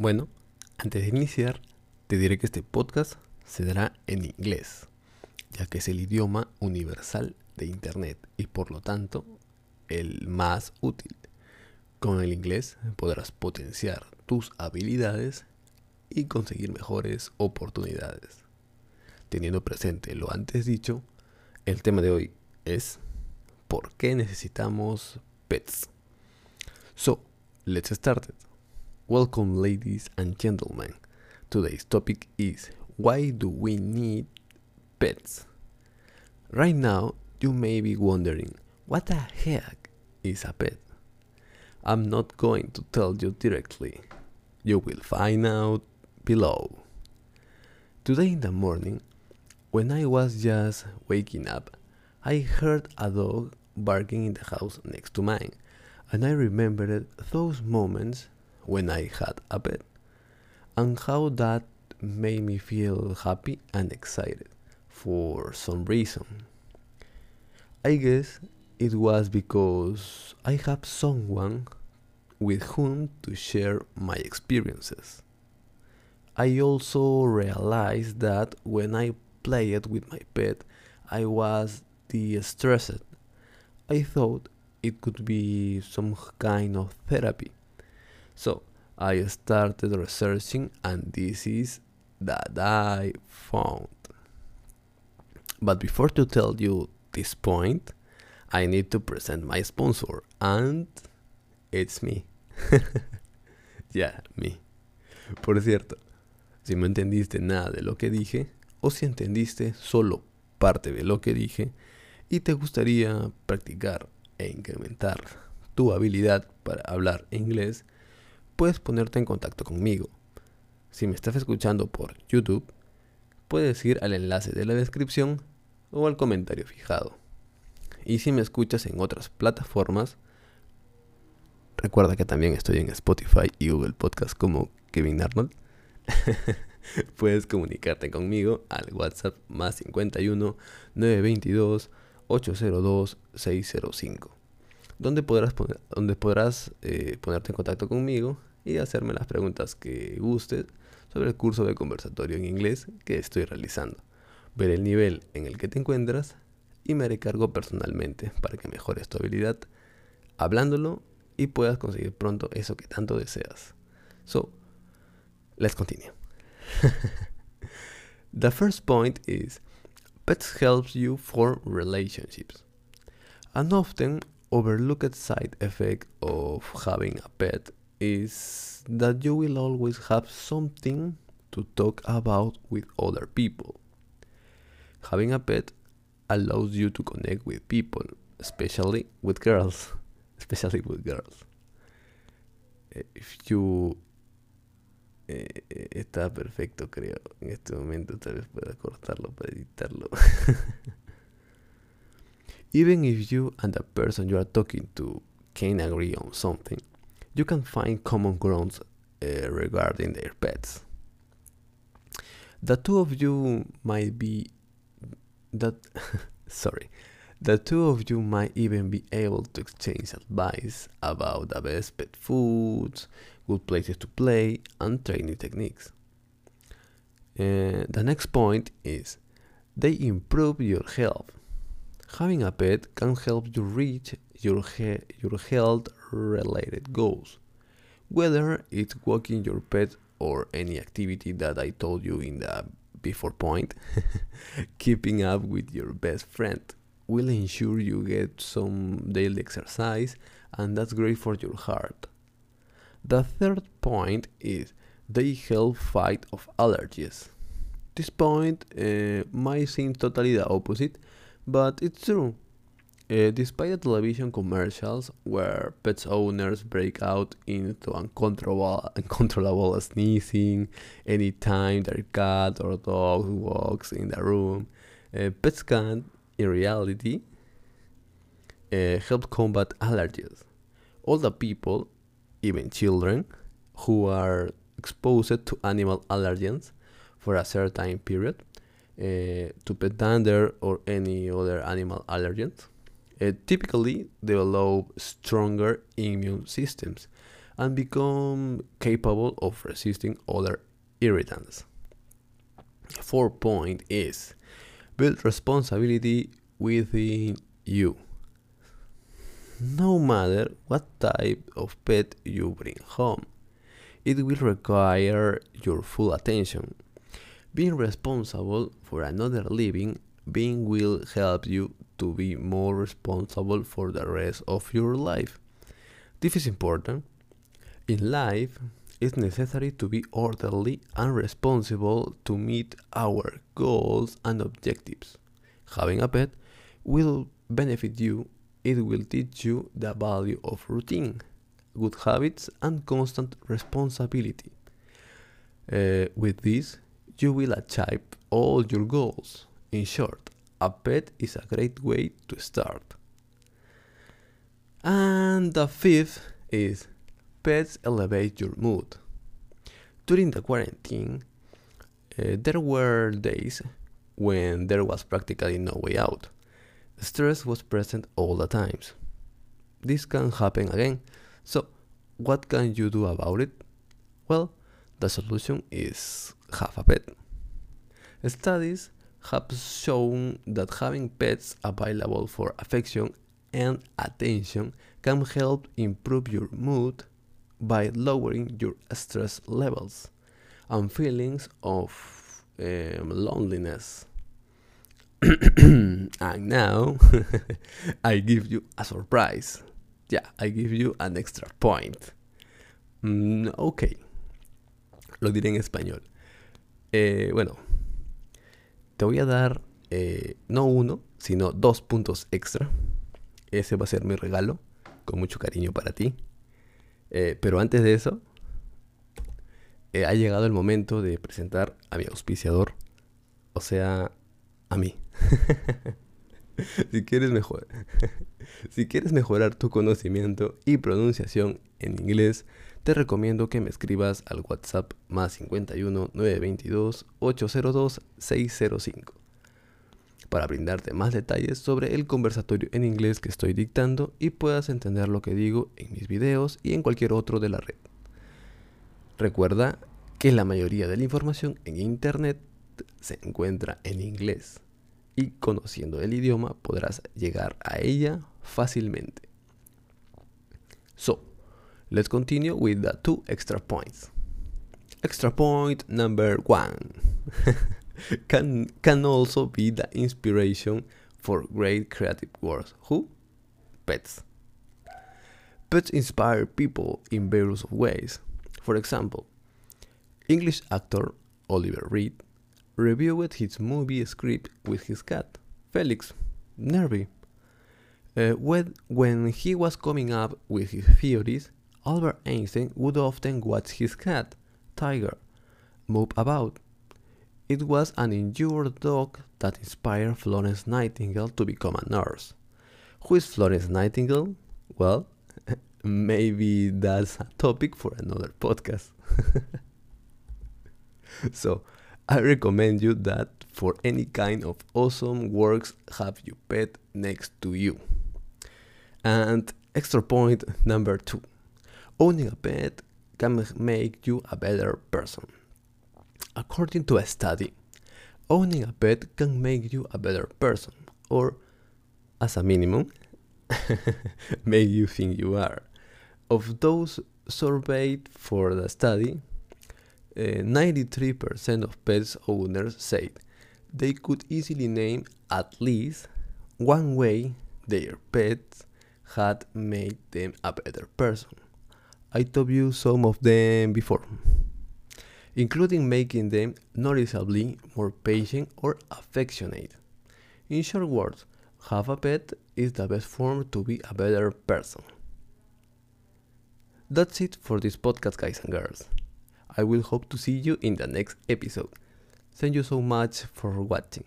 Bueno, antes de iniciar, te diré que este podcast se dará en inglés, ya que es el idioma universal de Internet y por lo tanto el más útil. Con el inglés podrás potenciar tus habilidades y conseguir mejores oportunidades. Teniendo presente lo antes dicho, el tema de hoy es ¿por qué necesitamos pets? So, let's start it. Welcome ladies and gentlemen. Today's topic is why do we need pets? Right now, you may be wondering, what the heck is a pet? I'm not going to tell you directly. You will find out below. Today in the morning, when I was just waking up, I heard a dog barking in the house next to mine, and I remembered those moments when I had a pet, and how that made me feel happy and excited for some reason. I guess it was because I have someone with whom to share my experiences. I also realized that when I played with my pet, I was de-stressed. I thought it could be some kind of therapy. So I started researching and this is that I found. But before to tell you this point, I need to present my sponsor and it's me. yeah, me. Por cierto, si no entendiste nada de lo que dije, o si entendiste solo parte de lo que dije y te gustaría practicar e incrementar tu habilidad para hablar inglés, puedes ponerte en contacto conmigo. Si me estás escuchando por YouTube, puedes ir al enlace de la descripción o al comentario fijado. Y si me escuchas en otras plataformas, recuerda que también estoy en Spotify y Google Podcast como Kevin Arnold. puedes comunicarte conmigo al WhatsApp más 51 922 802 605 donde podrás, donde podrás eh, ponerte en contacto conmigo y hacerme las preguntas que gustes sobre el curso de conversatorio en inglés que estoy realizando. Ver el nivel en el que te encuentras y me haré cargo personalmente para que mejores tu habilidad hablándolo y puedas conseguir pronto eso que tanto deseas. So, let's continue. the first point is pets helps you form relationships. An often overlooked side effect of having a pet is that you will always have something to talk about with other people. Having a pet allows you to connect with people, especially with girls, especially with girls. If you eh, está perfecto, creo. En este momento tal vez pueda cortarlo para editarlo. Even if you and the person you are talking to can agree on something, you can find common grounds uh, regarding their pets. The two of you might be that sorry the two of you might even be able to exchange advice about the best pet foods, good places to play, and training techniques. Uh, the next point is they improve your health. Having a pet can help you reach your, he- your health related goals, whether it's walking your pet or any activity that I told you in the before point. Keeping up with your best friend will ensure you get some daily exercise, and that's great for your heart. The third point is they help fight off allergies. This point uh, might seem totally the opposite, but it's true. Uh, despite the television commercials where pets owners break out into uncontrollable, uncontrollable sneezing anytime their cat or dog walks in the room, uh, pets can, in reality, uh, help combat allergies. All the people, even children, who are exposed to animal allergens for a certain period, to pet dander or any other animal allergens, uh, typically develop stronger immune systems and become capable of resisting other irritants. Fourth point is build responsibility within you. No matter what type of pet you bring home, it will require your full attention. Being responsible for another living being will help you to be more responsible for the rest of your life. This is important. In life, it's necessary to be orderly and responsible to meet our goals and objectives. Having a pet will benefit you, it will teach you the value of routine, good habits, and constant responsibility. Uh, with this, you will achieve all your goals. In short, a pet is a great way to start. And the fifth is pets elevate your mood. During the quarantine, uh, there were days when there was practically no way out. Stress was present all the times. This can happen again. So, what can you do about it? Well, the solution is have a pet. Studies have shown that having pets available for affection and attention can help improve your mood by lowering your stress levels and feelings of um, loneliness. and now I give you a surprise. Yeah, I give you an extra point. Mm, ok, lo diré en español. Eh, bueno, te voy a dar eh, no uno, sino dos puntos extra. Ese va a ser mi regalo, con mucho cariño para ti. Eh, pero antes de eso, eh, ha llegado el momento de presentar a mi auspiciador, o sea, a mí. si, quieres mejor si quieres mejorar tu conocimiento y pronunciación en inglés, te recomiendo que me escribas al WhatsApp más 51 922 802 605 para brindarte más detalles sobre el conversatorio en inglés que estoy dictando y puedas entender lo que digo en mis videos y en cualquier otro de la red. Recuerda que la mayoría de la información en Internet se encuentra en inglés y conociendo el idioma podrás llegar a ella fácilmente. So, let's continue with the two extra points. Extra point number one can, can also be the inspiration for great creative works. Who? Pets. Pets inspire people in various ways. For example, English actor Oliver Reed reviewed his movie script with his cat, Felix, Nervy. Uh, when, when he was coming up with his theories, Albert Einstein would often watch his cat, Tiger, move about. It was an injured dog that inspired Florence Nightingale to become a nurse. Who is Florence Nightingale? Well, maybe that's a topic for another podcast. so, I recommend you that for any kind of awesome works, have your pet next to you. And extra point number two owning a pet can make you a better person. According to a study, owning a pet can make you a better person, or as a minimum, make you think you are. Of those surveyed for the study, eh, 93% of pets owners said they could easily name at least one way their pets had made them a better person. I told you some of them before, including making them noticeably more patient or affectionate. In short words, have a pet is the best form to be a better person. That's it for this podcast, guys and girls. I will hope to see you in the next episode. Thank you so much for watching.